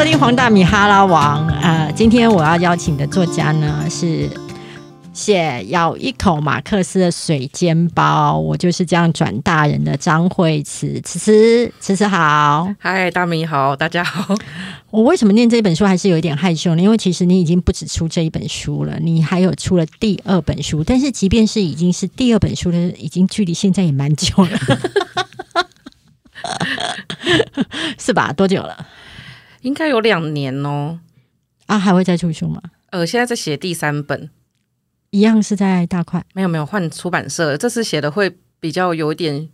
收听黄大米哈拉王。呃，今天我要邀请的作家呢是写咬一口马克思的水煎包，我就是这样转大人的张惠慈，慈慈慈慈好。嗨，大米好，大家好。我为什么念这本书还是有一点害羞呢？因为其实你已经不止出这一本书了，你还有出了第二本书。但是即便是已经是第二本书的，已经距离现在也蛮久了，是吧？多久了？应该有两年哦。啊，还会再出书吗？呃，现在在写第三本，一样是在大块。没有没有换出版社，这次写的会比较有点。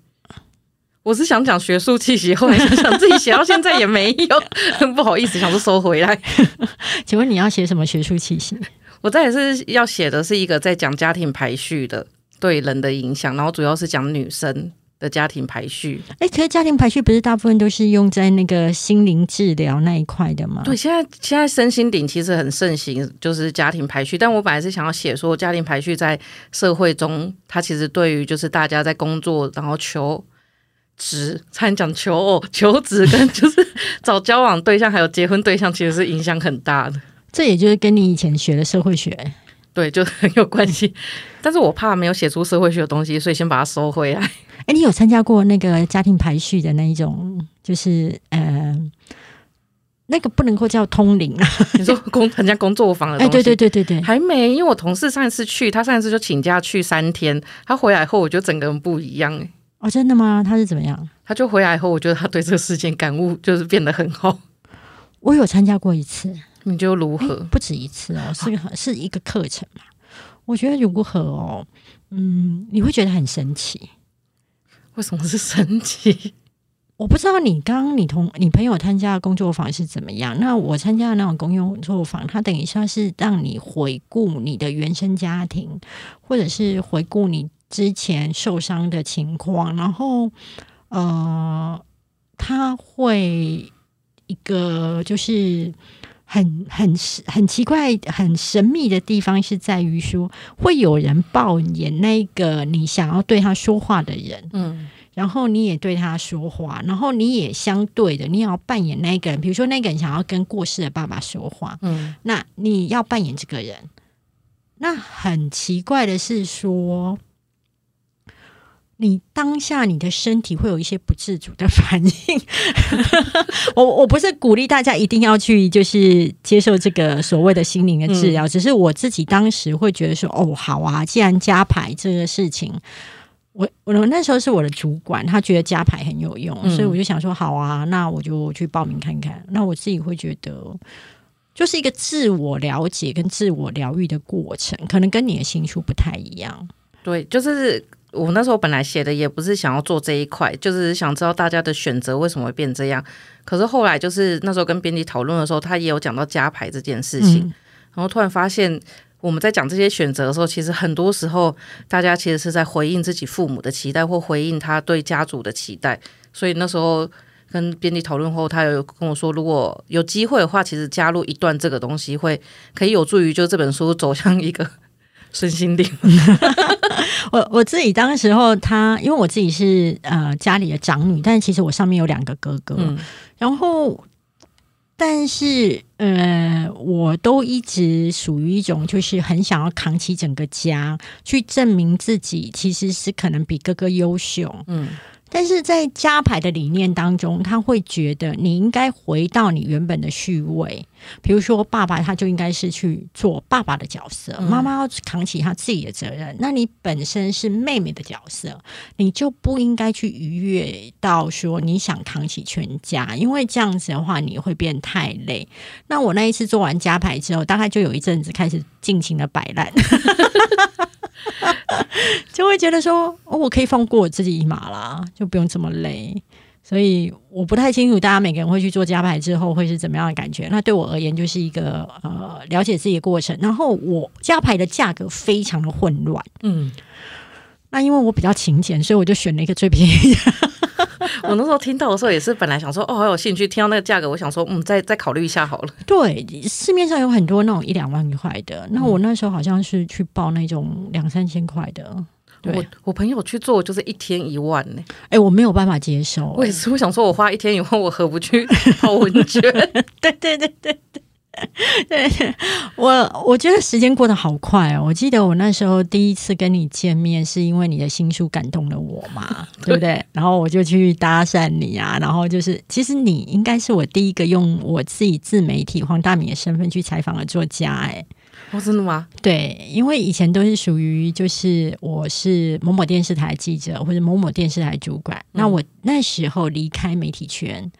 我是想讲学术气息，后来想想自己写到现在也没有，不好意思，想说收回来。请问你要写什么学术气息？我这也是要写的是一个在讲家庭排序的对人的影响，然后主要是讲女生的家庭排序。哎，可是家庭排序不是大部分都是用在那个心灵治疗那一块的吗？对，现在现在身心顶其实很盛行，就是家庭排序。但我本来是想要写说家庭排序在社会中，它其实对于就是大家在工作然后求。职，参讲求偶、求职 跟就是找交往对象，还有结婚对象，其实是影响很大的。这也就是跟你以前学的社会学，对，就很有关系。但是我怕没有写出社会学的东西，所以先把它收回来。哎，你有参加过那个家庭排序的那一种，就是呃，那个不能够叫通灵啊？你说工参加工作坊的？哎，对对对对对，还没，因为我同事上一次去，他上一次就请假去三天，他回来后，我觉得整个人不一样哎。哦，真的吗？他是怎么样？他就回来以后，我觉得他对这个事件感悟就是变得很好。我有参加过一次，你觉得如何？不止一次哦，是个是一个课程嘛。我觉得如何哦，嗯，你会觉得很神奇。为什么是神奇？我不知道你刚你同你朋友参加的工作坊是怎么样。那我参加的那种公用工作坊，它等于像是让你回顾你的原生家庭，或者是回顾你。之前受伤的情况，然后呃，他会一个就是很很很奇怪、很神秘的地方是在于说，会有人扮演那个你想要对他说话的人，嗯，然后你也对他说话，然后你也相对的，你要扮演那个人，比如说那个人想要跟过世的爸爸说话，嗯，那你要扮演这个人。那很奇怪的是说。你当下你的身体会有一些不自主的反应，我我不是鼓励大家一定要去就是接受这个所谓的心灵的治疗，只是我自己当时会觉得说，哦，好啊，既然加牌这个事情，我我那时候是我的主管，他觉得加牌很有用，所以我就想说，好啊，那我就去报名看看。那我自己会觉得，就是一个自我了解跟自我疗愈的过程，可能跟你的心术不太一样。对，就是。我那时候本来写的也不是想要做这一块，就是想知道大家的选择为什么会变这样。可是后来就是那时候跟编辑讨论的时候，他也有讲到加牌这件事情，然后突然发现我们在讲这些选择的时候，其实很多时候大家其实是在回应自己父母的期待，或回应他对家族的期待。所以那时候跟编辑讨论后，他有跟我说，如果有机会的话，其实加入一段这个东西，会可以有助于就这本书走向一个。身心灵，我我自己当时候，他因为我自己是呃家里的长女，但是其实我上面有两个哥哥，然后但是呃，我都一直属于一种就是很想要扛起整个家，去证明自己其实是可能比哥哥优秀，嗯。但是在家牌的理念当中，他会觉得你应该回到你原本的序位，比如说爸爸他就应该是去做爸爸的角色，妈妈要扛起他自己的责任。那你本身是妹妹的角色，你就不应该去逾越到说你想扛起全家，因为这样子的话你会变太累。那我那一次做完加牌之后，大概就有一阵子开始尽情的摆烂。就会觉得说，哦，我可以放过我自己一马啦，就不用这么累。所以我不太清楚大家每个人会去做加牌之后会是怎么样的感觉。那对我而言，就是一个呃了解自己的过程。然后我加牌的价格非常的混乱，嗯。那因为我比较勤俭，所以我就选了一个最便宜的。我那时候听到的时候，也是本来想说，哦，好有兴趣。听到那个价格，我想说，嗯，再再考虑一下好了。对，市面上有很多那种一两万块的，那我那时候好像是去报那种两三千块的。我我朋友去做就是一天一万呢，哎，我没有办法接受。我也是，我想说，我花一天一万，我何不去 泡温泉？对对对对对。对我，我觉得时间过得好快哦。我记得我那时候第一次跟你见面，是因为你的新书感动了我嘛，对不对？然后我就去搭讪你啊，然后就是，其实你应该是我第一个用我自己自媒体黄大米的身份去采访的作家，哎。哦，真的吗？对，因为以前都是属于就是我是某某电视台记者或者某某电视台主管，那我那时候离开媒体圈，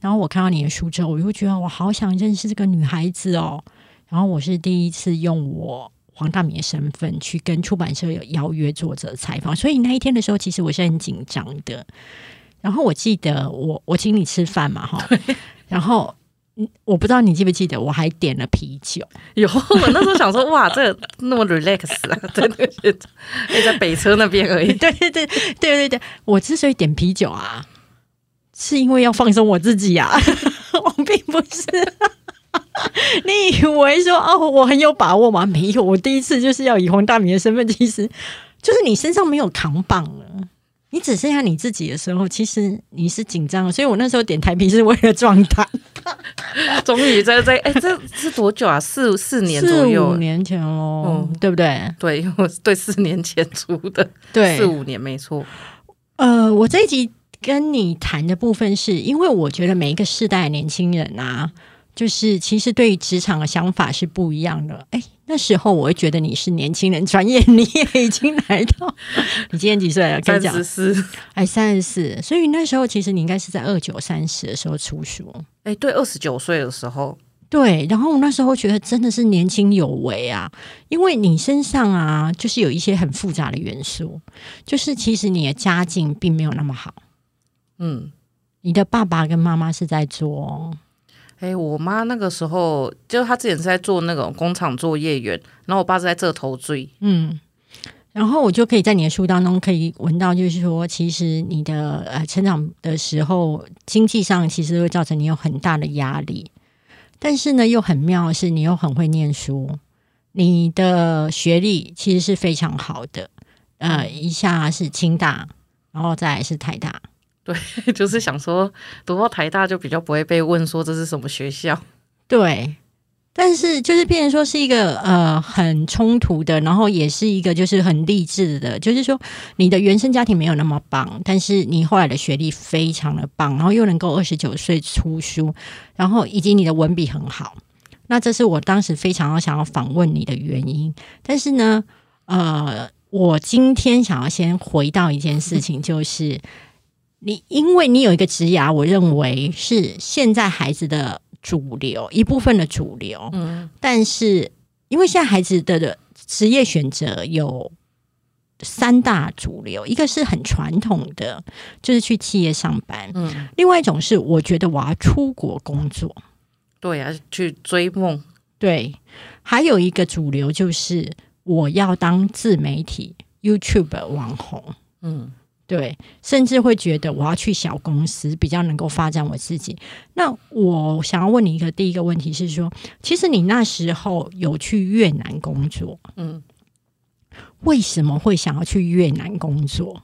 然后我看到你的书之后，我就觉得我好想认识这个女孩子哦。然后我是第一次用我黄大明的身份去跟出版社有邀约作者采访，所以那一天的时候，其实我是很紧张的。然后我记得我我请你吃饭嘛，哈，然后。我不知道你记不记得，我还点了啤酒。有，我那时候想说，哇，这那么 relax 啊，真的是在北车那边而已。对对对对对对，我之所以点啤酒啊，是因为要放松我自己啊，我并不是。你以为说哦，我很有把握吗？没有，我第一次就是要以黄大明的身份，其实就是你身上没有扛棒了。你只剩下你自己的时候，其实你是紧张的，所以我那时候点台啤是为了壮胆。终于在在哎，这是多久啊？四四年左右，五年前哦，对不对？对，因 为对四年前出的，对，四五年没错。呃，我这一集跟你谈的部分，是因为我觉得每一个世代年轻人啊。就是其实对于职场的想法是不一样的。哎，那时候我会觉得你是年轻人，转眼你也已经来到。你今年几岁了？三十四。哎，三十四。所以那时候其实你应该是在二九三十的时候出书。哎，对，二十九岁的时候。对，然后那时候觉得真的是年轻有为啊，因为你身上啊，就是有一些很复杂的元素，就是其实你的家境并没有那么好。嗯，你的爸爸跟妈妈是在做。哎，我妈那个时候就是她之前是在做那种工厂作业员，然后我爸是在这头追。嗯，然后我就可以在你的书当中可以闻到，就是说，其实你的呃成长的时候，经济上其实会造成你有很大的压力，但是呢，又很妙的是，你又很会念书，你的学历其实是非常好的，呃，一下是清大，然后再是台大。对，就是想说读到台大就比较不会被问说这是什么学校。对，但是就是变成说是一个呃很冲突的，然后也是一个就是很励志的，就是说你的原生家庭没有那么棒，但是你后来的学历非常的棒，然后又能够二十九岁出书，然后以及你的文笔很好，那这是我当时非常想要访问你的原因。但是呢，呃，我今天想要先回到一件事情，就是。你因为你有一个职涯，我认为是现在孩子的主流一部分的主流。嗯，但是因为现在孩子的职业选择有三大主流，一个是很传统的，就是去企业上班。嗯，另外一种是我觉得我要出国工作，对啊，去追梦。对，还有一个主流就是我要当自媒体 YouTube 网红。嗯。对，甚至会觉得我要去小公司比较能够发展我自己。那我想要问你一个第一个问题是说，其实你那时候有去越南工作，嗯，为什么会想要去越南工作？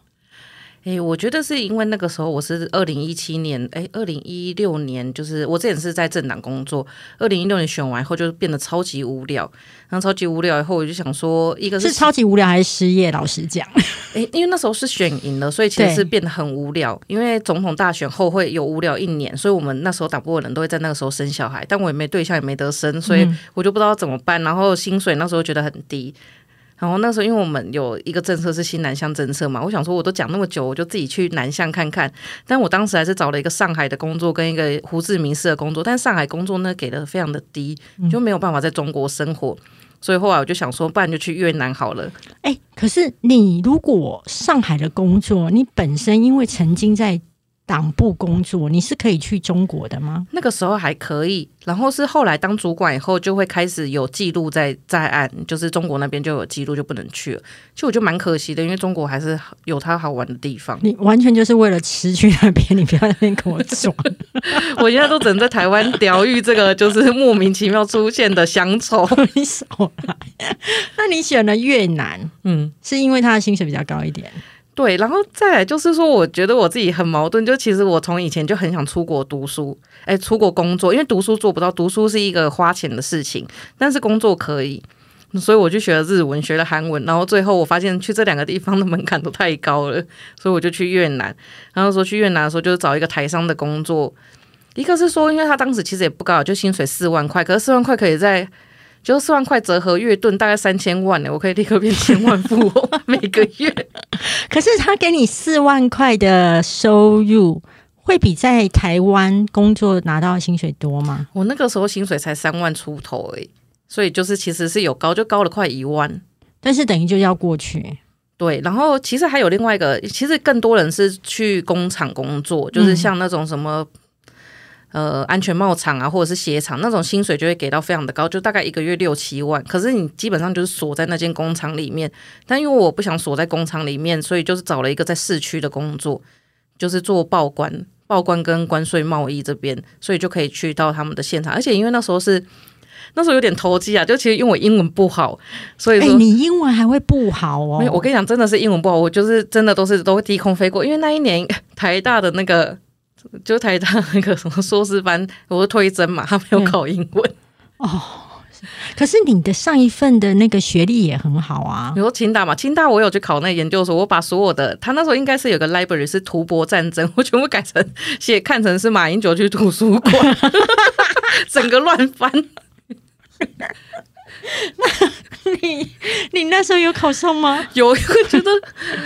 哎，我觉得是因为那个时候我是二零一七年，哎，二零一六年就是我之前是在政党工作，二零一六年选完以后就变得超级无聊，然后超级无聊以后我就想说，一个是超级无聊还是失业？老实讲，哎，因为那时候是选赢了，所以其实是变得很无聊。因为总统大选后会有无聊一年，所以我们那时候党部的人都会在那个时候生小孩，但我也没对象，也没得生，所以我就不知道怎么办。然后薪水那时候觉得很低。然后那时候，因为我们有一个政策是新南向政策嘛，我想说我都讲那么久，我就自己去南向看看。但我当时还是找了一个上海的工作跟一个胡志明市的工作，但上海工作呢给的非常的低，就没有办法在中国生活。所以后来我就想说，不然就去越南好了。哎，可是你如果上海的工作，你本身因为曾经在党部工作，你是可以去中国的吗？那个时候还可以，然后是后来当主管以后，就会开始有记录在在案，就是中国那边就有记录，就不能去了。其实我觉得蛮可惜的，因为中国还是有它好玩的地方。你完全就是为了吃去那边，你不要那边跟我说。我现在都只能在台湾疗愈这个就是莫名其妙出现的乡愁。你少来。那你选了越南，嗯，是因为他的薪水比较高一点。对，然后再来就是说，我觉得我自己很矛盾。就其实我从以前就很想出国读书，哎，出国工作，因为读书做不到，读书是一个花钱的事情，但是工作可以，所以我就学了日文，学了韩文，然后最后我发现去这两个地方的门槛都太高了，所以我就去越南。然后说去越南的时候，就是找一个台商的工作，一个是说，因为他当时其实也不高，就薪水四万块，可是四万块可以在。就四万块折合月盾大概三千万呢，我可以立刻变千万富翁每个月。可是他给你四万块的收入，会比在台湾工作拿到薪水多吗？我那个时候薪水才三万出头诶，所以就是其实是有高，就高了快一万。但是等于就要过去。对，然后其实还有另外一个，其实更多人是去工厂工作，就是像那种什么。呃，安全帽厂啊，或者是鞋厂那种薪水就会给到非常的高，就大概一个月六七万。可是你基本上就是锁在那间工厂里面。但因为我不想锁在工厂里面，所以就是找了一个在市区的工作，就是做报关、报关跟关税贸易这边，所以就可以去到他们的现场。而且因为那时候是那时候有点投机啊，就其实因为我英文不好，所以说你英文还会不好哦。我跟你讲，真的是英文不好，我就是真的都是都会低空飞过。因为那一年 台大的那个。就台大那个什么硕士班，我是推甄嘛，他没有 考英文哦。可是你的上一份的那个学历也很好啊，比如说清大嘛，清大我有去考那研究所，我把所有的他那时候应该是有个 library 是图博战争，我全部改成写看成是马英九去图书馆，整个乱翻。那你你那时候有考上吗？有，我觉得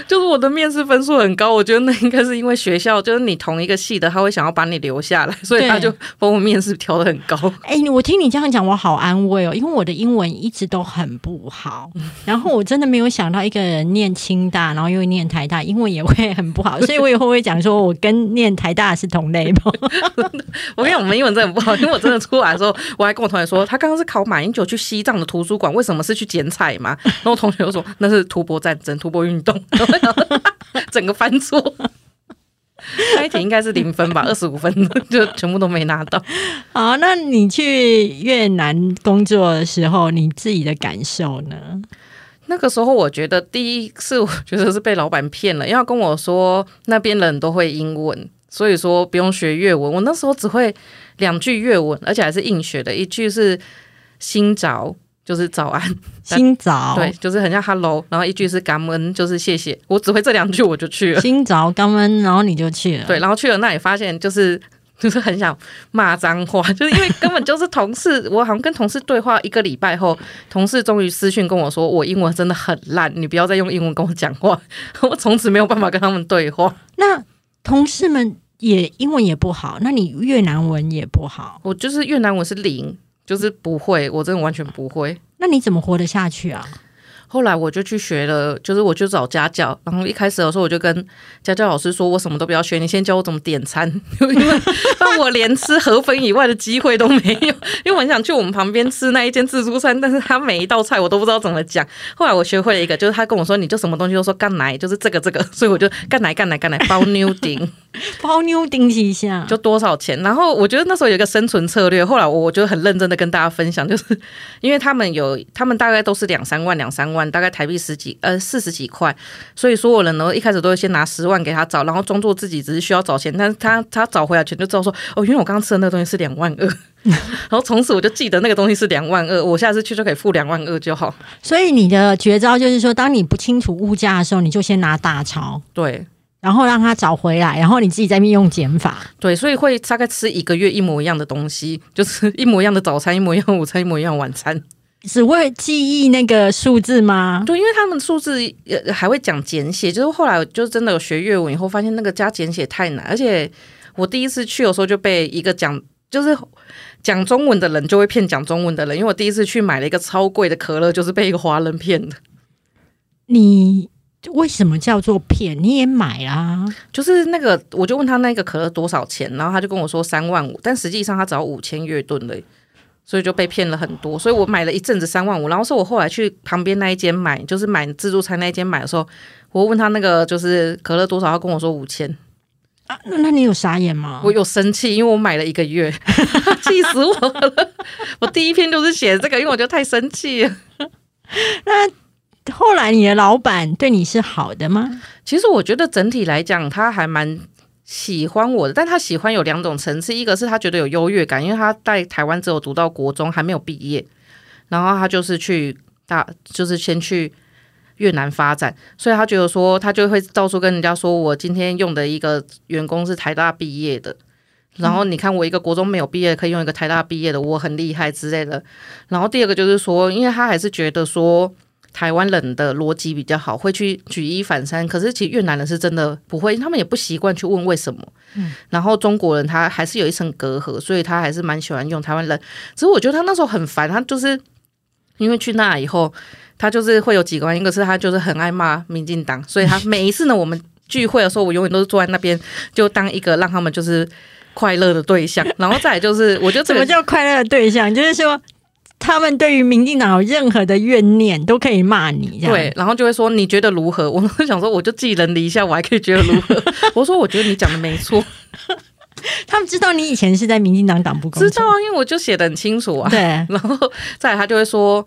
就是我的面试分数很高，我觉得那应该是因为学校就是你同一个系的，他会想要把你留下来，所以他就把我面试调的很高。哎，我听你这样讲，我好安慰哦，因为我的英文一直都很不好，然后我真的没有想到一个人念清大，然后又念台大，英文也会很不好，所以我以后会讲说我跟念台大是同类吗？我跟你讲，我们英文真的很不好，因为我真的出来的时候，我还跟我同学说，他刚刚是考马英九去西藏的图书馆，为什么是去剪彩嘛？然后同学就说那是吐蕃战争、吐蕃运动，整个翻错。那一题应该是零分吧，二十五分就全部都没拿到。好，那你去越南工作的时候，你自己的感受呢？那个时候我觉得第一次，我觉得是被老板骗了，因为跟我说那边人都会英文，所以说不用学越文。我那时候只会两句粤文，而且还是硬学的，一句是“新早”。就是早安，新早，对，就是很像 hello，然后一句是感恩，就是谢谢。我只会这两句，我就去了。新早感恩，然后你就去了。对，然后去了那里发现，就是就是很想骂脏话，就是因为根本就是同事。我好像跟同事对话一个礼拜后，同事终于私讯跟我说，我英文真的很烂，你不要再用英文跟我讲话。我从此没有办法跟他们对话。那同事们也英文也不好，那你越南文也不好。我就是越南文是零。就是不会，我真的完全不会。那你怎么活得下去啊？后来我就去学了，就是我就找家教。然后一开始的时候，我就跟家教老师说，我什么都不要学，你先教我怎么点餐，因为我连吃河粉以外的机会都没有。因为我很想去我们旁边吃那一间自助餐，但是他每一道菜我都不知道怎么讲。后来我学会了一个，就是他跟我说，你就什么东西都说干奶，就是这个这个，所以我就干奶干奶干奶包妞丁。包妞丁一下就多少钱？然后我觉得那时候有一个生存策略。后来我我觉得很认真的跟大家分享，就是因为他们有，他们大概都是两三万两三万，大概台币十几呃四十几块，所以所有人呢一开始都会先拿十万给他找，然后装作自己只是需要找钱，但是他他找回来钱就知道说哦，因为我刚刚吃的那个东西是两万二，然后从此我就记得那个东西是两万二，我下次去就可以付两万二就好。所以你的绝招就是说，当你不清楚物价的时候，你就先拿大钞。对。然后让他找回来，然后你自己在那用减法。对，所以会大概吃一个月一模一样的东西，就是一模一样的早餐，一模一样午餐，一模一样晚餐。只会记忆那个数字吗？对，因为他们数字还会讲简写。就是后来就真的有学粤文以后，发现那个加简写太难。而且我第一次去的时候就被一个讲就是讲中文的人就会骗讲中文的人。因为我第一次去买了一个超贵的可乐，就是被一个华人骗的。你。为什么叫做骗？你也买啊，就是那个，我就问他那个可乐多少钱，然后他就跟我说三万五，但实际上他只要五千月盾嘞，所以就被骗了很多。所以我买了一阵子三万五，然后是我后来去旁边那一间买，就是买自助餐那一间买的时候，我问他那个就是可乐多少，他跟我说五千啊。那那你有傻眼吗？我有生气，因为我买了一个月，气死我了。我第一篇就是写这个，因为我觉得太生气了。那。后来你的老板对你是好的吗？其实我觉得整体来讲，他还蛮喜欢我的。但他喜欢有两种层次，一个是他觉得有优越感，因为他在台湾只有读到国中，还没有毕业。然后他就是去大，就是先去越南发展，所以他觉得说，他就会到处跟人家说，我今天用的一个员工是台大毕业的。然后你看，我一个国中没有毕业，可以用一个台大毕业的，我很厉害之类的。然后第二个就是说，因为他还是觉得说。台湾人的逻辑比较好，会去举一反三。可是其实越南人是真的不会，他们也不习惯去问为什么。嗯，然后中国人他还是有一层隔阂，所以他还是蛮喜欢用台湾人。只是我觉得他那时候很烦，他就是因为去那以后，他就是会有几个，一个是他就是很爱骂民进党，所以他每一次呢，我们聚会的时候，我永远都是坐在那边，就当一个让他们就是快乐的对象。然后再就是，我觉得怎么叫快乐的对象，就是说。他们对于民进党有任何的怨念，都可以骂你，对，然后就会说你觉得如何？我都想说，我就寄人篱下，我还可以觉得如何？我说我觉得你讲的没错。他们知道你以前是在民进党党部工作，知道啊，因为我就写的很清楚啊。对，然后再来他就会说，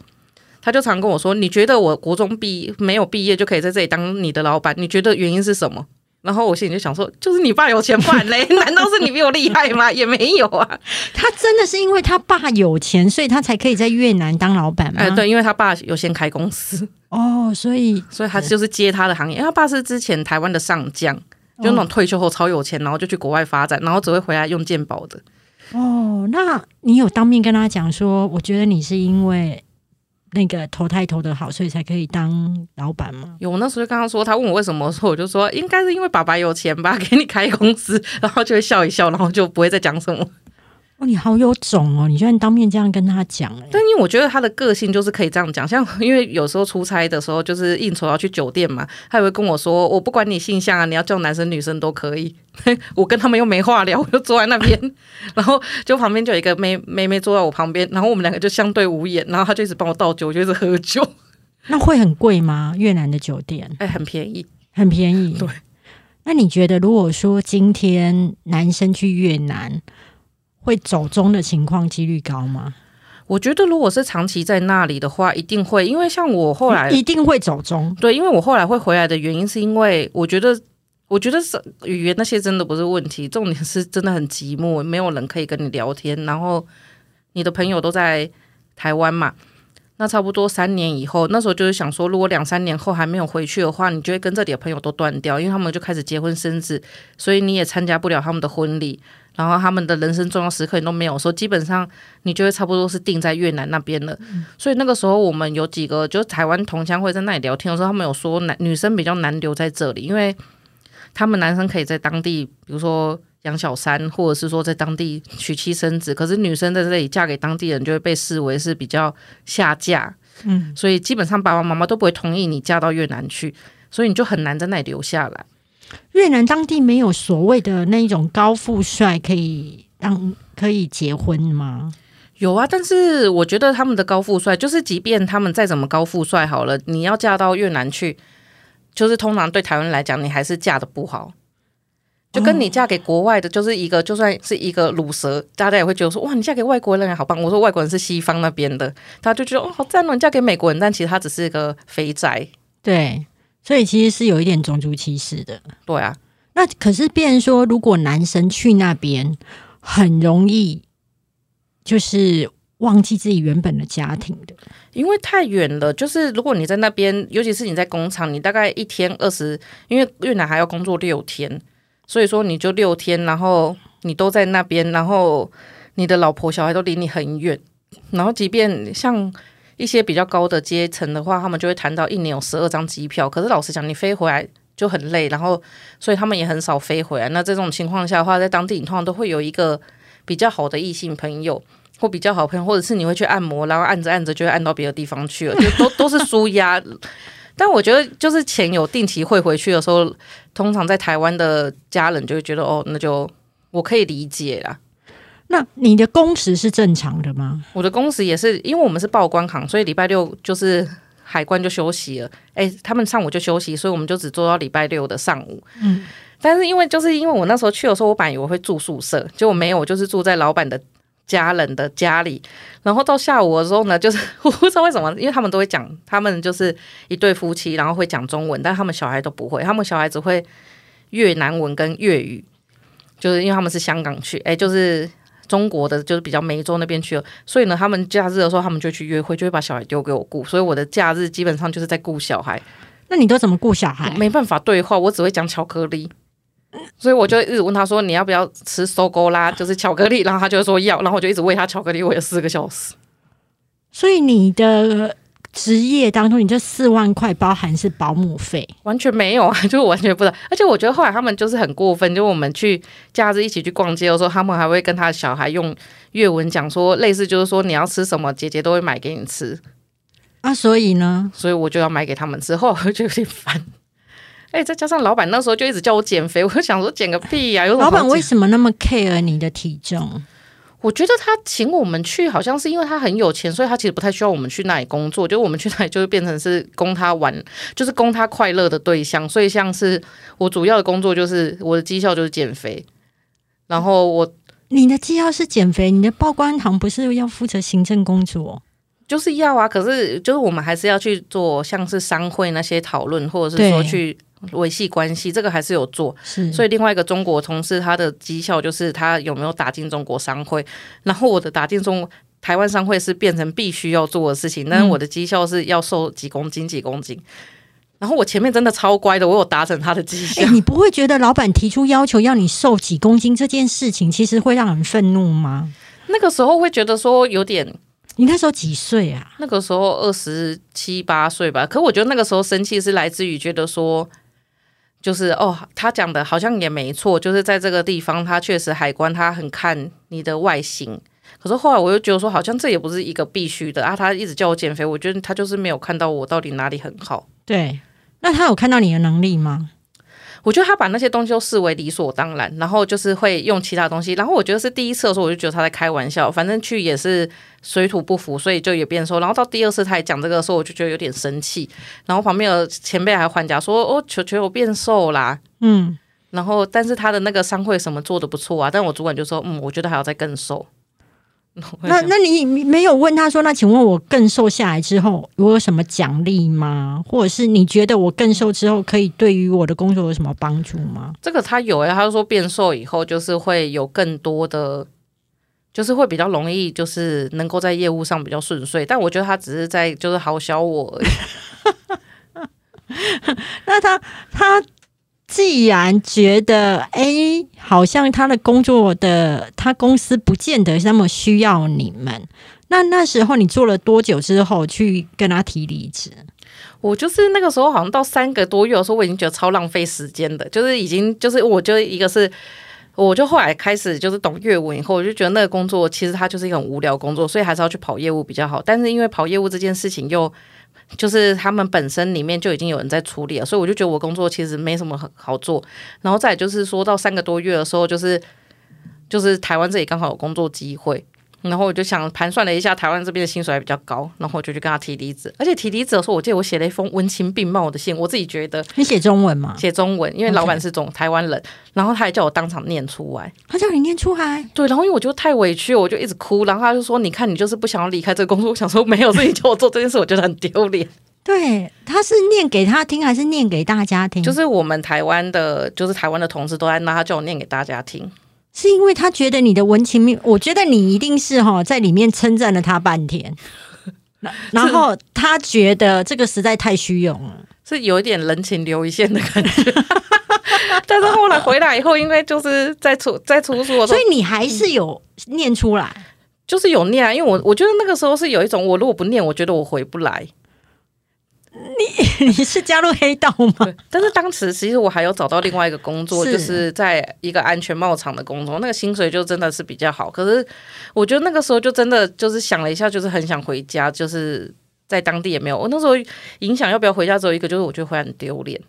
他就常跟我说，你觉得我国中毕没有毕业就可以在这里当你的老板？你觉得原因是什么？然后我心里就想说，就是你爸有钱办嘞，难道是你比我厉害吗？也没有啊，他真的是因为他爸有钱，所以他才可以在越南当老板吗？哎，对，因为他爸有先开公司哦，所以所以他就是接他的行业。因为他爸是之前台湾的上将，就那种退休后超有钱，然后就去国外发展，然后只会回来用鉴宝的。哦，那你有当面跟他讲说，我觉得你是因为。那个投胎投的好，所以才可以当老板吗？有，我那时候就跟他说，他问我为什么，说我就说应该是因为爸爸有钱吧，给你开工资，然后就会笑一笑，然后就不会再讲什么。哦，你好有种哦！你居然当面这样跟他讲哎！但因为我觉得他的个性就是可以这样讲，像因为有时候出差的时候，就是应酬要去酒店嘛，他也会跟我说：“我不管你性向啊，你要叫男生女生都可以。”我跟他们又没话聊，我就坐在那边，然后就旁边就有一个妹妹妹坐在我旁边，然后我们两个就相对无言，然后他就一直帮我倒酒，我就一直喝酒。那会很贵吗？越南的酒店？哎，很便宜，很便宜。对。那你觉得，如果说今天男生去越南？会走中的情况几率高吗？我觉得如果是长期在那里的话，一定会。因为像我后来一定会走中，对，因为我后来会回来的原因，是因为我觉得，我觉得是语言那些真的不是问题，重点是真的很寂寞，没有人可以跟你聊天，然后你的朋友都在台湾嘛。那差不多三年以后，那时候就是想说，如果两三年后还没有回去的话，你就会跟这里的朋友都断掉，因为他们就开始结婚生子，所以你也参加不了他们的婚礼。然后他们的人生重要时刻你都没有说，基本上你就会差不多是定在越南那边了。所以那个时候我们有几个就是台湾同乡会在那里聊天的时候，他们有说男女生比较难留在这里，因为他们男生可以在当地，比如说养小三，或者是说在当地娶妻生子，可是女生在这里嫁给当地人就会被视为是比较下嫁。嗯，所以基本上爸爸妈妈都不会同意你嫁到越南去，所以你就很难在那里留下来。越南当地没有所谓的那一种高富帅可以让可以结婚吗？有啊，但是我觉得他们的高富帅，就是即便他们再怎么高富帅好了，你要嫁到越南去，就是通常对台湾来讲，你还是嫁的不好。就跟你嫁给国外的，就是一个就算是一个乳蛇，大家也会觉得说哇，你嫁给外国人好棒。我说外国人是西方那边的，大家就觉得哦好赞哦，你嫁给美国人，但其实他只是一个肥宅。对。所以其实是有一点种族歧视的，对啊。那可是，变成说，如果男生去那边，很容易就是忘记自己原本的家庭的，因为太远了。就是如果你在那边，尤其是你在工厂，你大概一天二十，因为越南还要工作六天，所以说你就六天，然后你都在那边，然后你的老婆小孩都离你很远，然后即便像。一些比较高的阶层的话，他们就会谈到一年有十二张机票。可是老实讲，你飞回来就很累，然后所以他们也很少飞回来。那这种情况下的话，在当地你通常都会有一个比较好的异性朋友，或比较好朋友，或者是你会去按摩，然后按着按着就会按到别的地方去了，就都 都是舒压。但我觉得就是钱有定期汇回去的时候，通常在台湾的家人就会觉得哦，那就我可以理解啦。那你的工时是正常的吗？我的工时也是，因为我们是报关行，所以礼拜六就是海关就休息了。哎，他们上午就休息，所以我们就只做到礼拜六的上午。嗯，但是因为就是因为我那时候去的时候，我本来以为会住宿舍，结果没有，我就是住在老板的家人的家里。然后到下午的时候呢，就是 我不知道为什么，因为他们都会讲，他们就是一对夫妻，然后会讲中文，但他们小孩都不会，他们小孩只会越南文跟粤语，就是因为他们是香港去，哎，就是。中国的就是比较梅州那边去了，所以呢，他们假日的时候，他们就去约会，就会把小孩丢给我顾，所以我的假日基本上就是在顾小孩。那你都怎么顾小孩？没办法对话，我只会讲巧克力，所以我就一直问他说：“你要不要吃搜勾啦？就是巧克力。”然后他就说要，然后我就一直喂他巧克力，喂了四个小时。所以你的。职业当中，你这四万块包含是保姆费？完全没有啊，就完全不知道。而且我觉得后来他们就是很过分，就我们去假日一起去逛街的时候，他们还会跟他的小孩用粤文讲说，类似就是说你要吃什么，姐姐都会买给你吃。啊，所以呢，所以我就要买给他们吃。后来我就有点烦。哎，再加上老板那时候就一直叫我减肥，我就想说减个屁呀！老板为什么那么 care 你的体重？我觉得他请我们去，好像是因为他很有钱，所以他其实不太需要我们去那里工作。就我们去那里，就会变成是供他玩，就是供他快乐的对象。所以像是我主要的工作，就是我的绩效就是减肥。然后我，你的绩效是减肥，你的报关行不是要负责行政工作？就是要啊，可是就是我们还是要去做，像是商会那些讨论，或者是说去。维系关系，这个还是有做，是。所以另外一个中国同事，他的绩效就是他有没有打进中国商会。然后我的打进中台湾商会是变成必须要做的事情，但是我的绩效是要瘦几公斤几公斤。然后我前面真的超乖的，我有达成他的绩效。你不会觉得老板提出要求要你瘦几公斤这件事情，其实会让人愤怒吗？那个时候会觉得说有点。你那时候几岁啊？那个时候二十七八岁吧。可我觉得那个时候生气是来自于觉得说。就是哦，他讲的好像也没错，就是在这个地方，他确实海关他很看你的外形。可是后来我又觉得说，好像这也不是一个必须的啊。他一直叫我减肥，我觉得他就是没有看到我到底哪里很好。对，那他有看到你的能力吗？我觉得他把那些东西都视为理所当然，然后就是会用其他东西。然后我觉得是第一次的时候，我就觉得他在开玩笑。反正去也是水土不服，所以就也变瘦。然后到第二次他也讲这个时候，我就觉得有点生气。然后旁边的前辈还还价说：“哦，球球我变瘦啦。”嗯，然后但是他的那个商会什么做的不错啊。但我主管就说：“嗯，我觉得还要再更瘦。” 那那你没有问他说，那请问我更瘦下来之后，我有什么奖励吗？或者是你觉得我更瘦之后，可以对于我的工作有什么帮助吗？这个他有哎，他说变瘦以后就是会有更多的，就是会比较容易，就是能够在业务上比较顺遂。但我觉得他只是在就是好小我而已。那他他。既然觉得哎，好像他的工作的他公司不见得那么需要你们，那那时候你做了多久之后去跟他提离职？我就是那个时候好像到三个多月的时候，我已经觉得超浪费时间的，就是已经就是我就一个是，我就后来开始就是懂粤文以后，我就觉得那个工作其实它就是一个无聊工作，所以还是要去跑业务比较好。但是因为跑业务这件事情又。就是他们本身里面就已经有人在处理了，所以我就觉得我工作其实没什么很好做。然后再就是说到三个多月的时候，就是就是台湾这里刚好有工作机会。然后我就想盘算了一下，台湾这边的薪水还比较高，然后我就去跟他提离职。而且提离职的时候，我记得我写了一封文情并茂的信，我自己觉得你写中文吗？写中文，因为老板是中台湾人，然后他还叫我当场念出来。他叫你念出来？对，然后因为我就太委屈，我就一直哭。然后他就说：“你看，你就是不想要离开这个工作。”我想说没有，是你叫我做这件事，我觉得很丢脸。对，他是念给他听，还是念给大家听？就是我们台湾的，就是台湾的同事都在那，他叫我念给大家听。是因为他觉得你的文情命，我觉得你一定是哈在里面称赞了他半天，然后他觉得这个实在太虚荣了，是有一点人情留一线的感觉。但是后来回来以后，因为就是在出在出书，所以你还是有念出来，就是有念啊。因为我我觉得那个时候是有一种，我如果不念，我觉得我回不来。你 你是加入黑道吗？但是当时其实我还有找到另外一个工作，就是在一个安全帽厂的工作，那个薪水就真的是比较好。可是我觉得那个时候就真的就是想了一下，就是很想回家，就是在当地也没有。我那时候影响要不要回家只有一个，就是我觉得会很丢脸。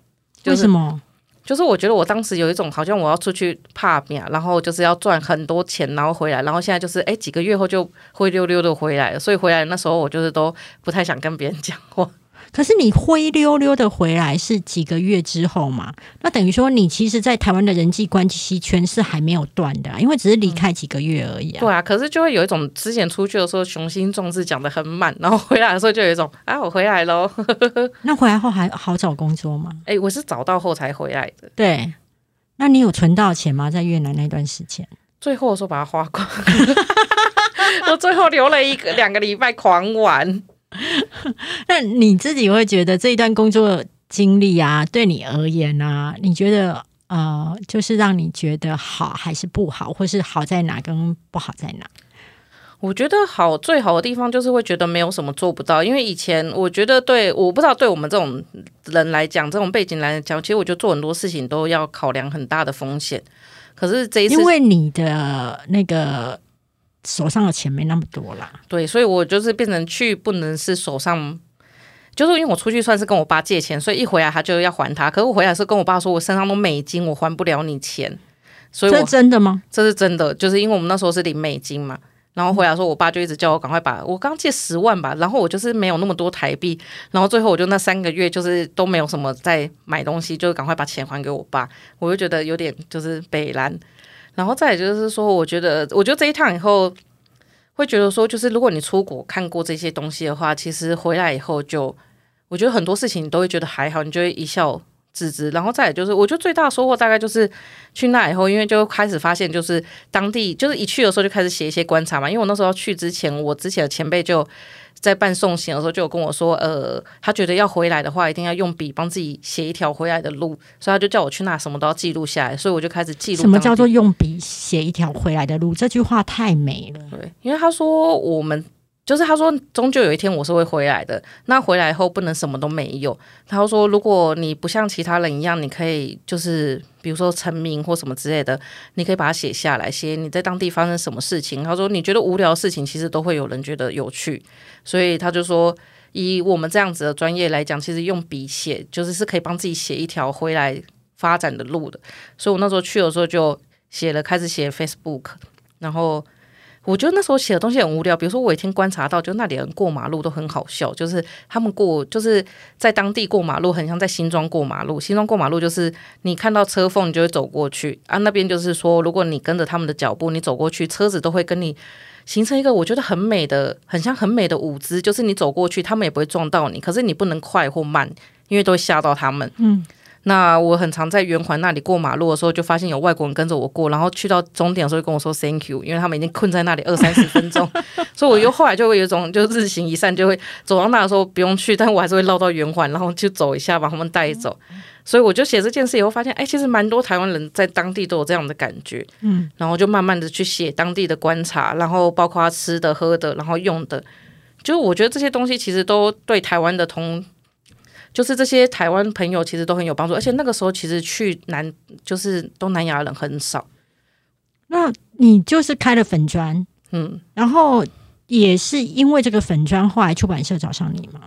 为什么？就是我觉得我当时有一种好像我要出去怕面，然后就是要赚很多钱，然后回来，然后现在就是哎几个月后就灰溜溜的回来了。所以回来那时候我就是都不太想跟别人讲话。可是你灰溜溜的回来是几个月之后嘛？那等于说你其实，在台湾的人际关系圈是还没有断的，因为只是离开几个月而已啊。对啊，可是就会有一种之前出去的时候雄心壮志讲的很满，然后回来的时候就有一种啊，我回来喽。那回来后还好找工作吗？哎，我是找到后才回来的。对，那你有存到钱吗？在越南那段时间，最后的时候把它花光，我最后留了一个两个礼拜狂玩。那你自己会觉得这一段工作经历啊，对你而言啊，你觉得呃，就是让你觉得好还是不好，或是好在哪跟不好在哪？我觉得好最好的地方就是会觉得没有什么做不到，因为以前我觉得对，我不知道对我们这种人来讲，这种背景来讲，其实我觉得做很多事情都要考量很大的风险。可是这一次，因为你的那个。手上的钱没那么多啦，对，所以我就是变成去不能是手上，就是因为我出去算是跟我爸借钱，所以一回来他就要还他。可是我回来是跟我爸说，我身上都美金，我还不了你钱。所以这是真的吗？这是真的，就是因为我们那时候是领美金嘛。然后回来说，我爸就一直叫我赶快把我刚借十万吧，然后我就是没有那么多台币，然后最后我就那三个月就是都没有什么在买东西，就赶快把钱还给我爸。我就觉得有点就是北蓝。然后再就是说，我觉得，我觉得这一趟以后，会觉得说，就是如果你出国看过这些东西的话，其实回来以后就，我觉得很多事情你都会觉得还好，你就会一笑置之。然后再也就是，我觉得最大的收获大概就是去那以后，因为就开始发现，就是当地就是一去的时候就开始写一些观察嘛。因为我那时候去之前，我之前的前辈就。在办送行的时候，就有跟我说，呃，他觉得要回来的话，一定要用笔帮自己写一条回来的路，所以他就叫我去那什么都要记录下来，所以我就开始记录。什么叫做用笔写一条回来的路？这句话太美了。对，因为他说我们。就是他说，终究有一天我是会回来的。那回来后不能什么都没有。他说，如果你不像其他人一样，你可以就是比如说成名或什么之类的，你可以把它写下来，写你在当地发生什么事情。他说，你觉得无聊的事情，其实都会有人觉得有趣。所以他就说，以我们这样子的专业来讲，其实用笔写就是是可以帮自己写一条回来发展的路的。所以我那时候去的时候就写了，开始写 Facebook，然后。我觉得那时候写的东西很无聊，比如说我一天观察到，就那里人过马路都很好笑，就是他们过就是在当地过马路，很像在新庄过马路。新庄过马路就是你看到车缝，你就会走过去啊。那边就是说，如果你跟着他们的脚步，你走过去，车子都会跟你形成一个我觉得很美的、很像很美的舞姿，就是你走过去，他们也不会撞到你，可是你不能快或慢，因为都会吓到他们。嗯。那我很常在圆环那里过马路的时候，就发现有外国人跟着我过，然后去到终点的时候跟我说 “thank you”，因为他们已经困在那里二三十分钟，所以我又后来就会有一种就日行一善，就会走到那的时候不用去，但我还是会绕到圆环，然后就走一下把他们带走。所以我就写这件事以后发现，哎，其实蛮多台湾人在当地都有这样的感觉，嗯，然后就慢慢的去写当地的观察，然后包括吃的、喝的，然后用的，就我觉得这些东西其实都对台湾的同。就是这些台湾朋友其实都很有帮助，而且那个时候其实去南就是东南亚人很少。那你就是开了粉砖，嗯，然后也是因为这个粉砖，后来出版社找上你吗？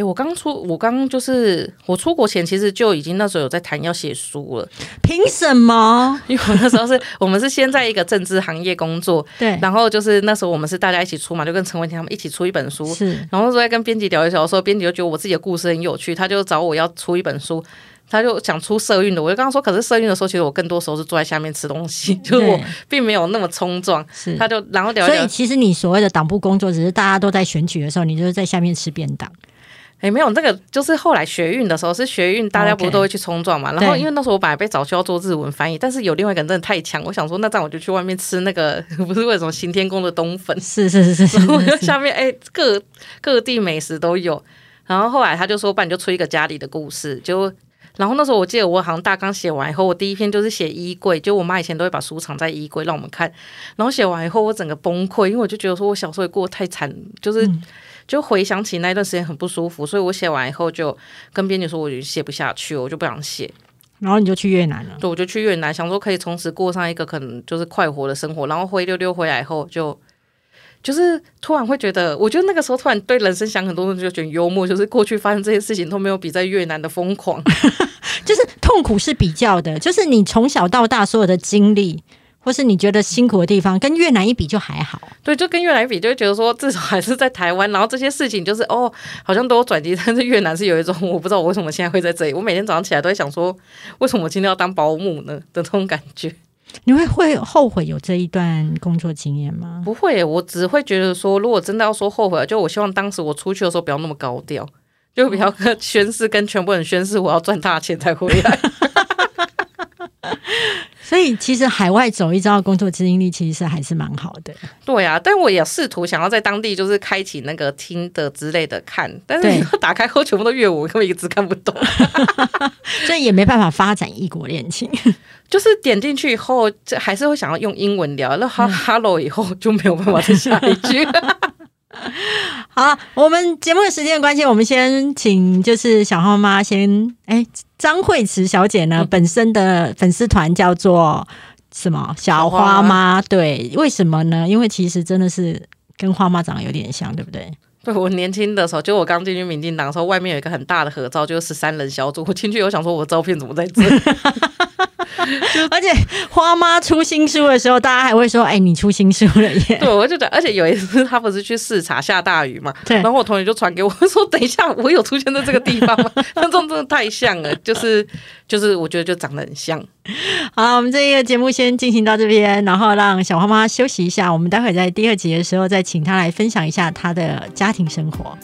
哎，我刚出，我刚就是我出国前，其实就已经那时候有在谈要写书了。凭什么？因为我那时候是我们是先在一个政治行业工作，对，然后就是那时候我们是大家一起出嘛，就跟陈文婷他们一起出一本书，是。然后在跟编辑聊一聊的时候，编辑就觉得我自己的故事很有趣，他就找我要出一本书，他就想出社运的。我就刚刚说，可是社运的时候，其实我更多时候是坐在下面吃东西，就是我并没有那么冲撞。是，他就然后聊，所以其实你所谓的党部工作，只是大家都在选举的时候，你就是在下面吃便当。哎，没有，那个就是后来学运的时候，是学运，大家不都会去冲撞嘛？然后因为那时候我本来被找去要做日文翻译，但是有另外一个人真的太强，我想说那这样我就去外面吃那个，不是为什么新天宫的冬粉？是是是是，然后下面哎各各地美食都有。然后后来他就说，不然就出一个家里的故事。就然后那时候我记得我好像大纲写完以后，我第一篇就是写衣柜，就我妈以前都会把书藏在衣柜让我们看。然后写完以后，我整个崩溃，因为我就觉得说我小时候也过得太惨，就是。就回想起那段时间很不舒服，所以我写完以后就跟编辑说，我就写不下去，我就不想写。然后你就去越南了？对，我就去越南，想说可以从此过上一个可能就是快活的生活。然后灰溜溜回来以后，就就是突然会觉得，我觉得那个时候突然对人生想很多东西，就觉得幽默。就是过去发生这些事情都没有比在越南的疯狂，就是痛苦是比较的，就是你从小到大所有的经历。或是你觉得辛苦的地方，跟越南一比就还好。对，就跟越南一比，就会觉得说至少还是在台湾。然后这些事情就是哦，好像都有转机。但是越南是有一种我不知道我为什么现在会在这里。我每天早上起来都会想说，为什么我今天要当保姆呢？的这种感觉。你会会后悔有这一段工作经验吗？不会，我只会觉得说，如果真的要说后悔，就我希望当时我出去的时候不要那么高调，就比较宣誓跟全部人宣誓我要赚大钱才回来。所以其实海外走一遭工作经历其实是还是蛮好的。对啊，但我也试图想要在当地就是开启那个听的之类的看，但是 打开后全部都粤文，根本一个字看不懂，所以也没办法发展异国恋情。就是点进去以后，这还是会想要用英文聊，那哈 hello 以后就没有办法再下一句。好，我们节目的时间的关系，我们先请就是小花妈先哎。张惠慈小姐呢，本身的粉丝团叫做什么小花妈？对，为什么呢？因为其实真的是跟花妈长得有点像，对不对？对我年轻的时候，就我刚进去民进党的时候，外面有一个很大的合照，就是十三人小组。我进去，我想说，我照片怎么在这？而且花妈出新书的时候，大家还会说：“哎，你出新书了耶！” 对，我就觉得，而且有一次他不是去视察下大雨嘛，对。然后我同学就传给我说：“等一下，我有出现在这个地方吗？那种真的太像了，就是就是，我觉得就长得很像。”好，我们这一个节目先进行到这边，然后让小花妈休息一下。我们待会在第二集的时候再请她来分享一下她的家庭生活。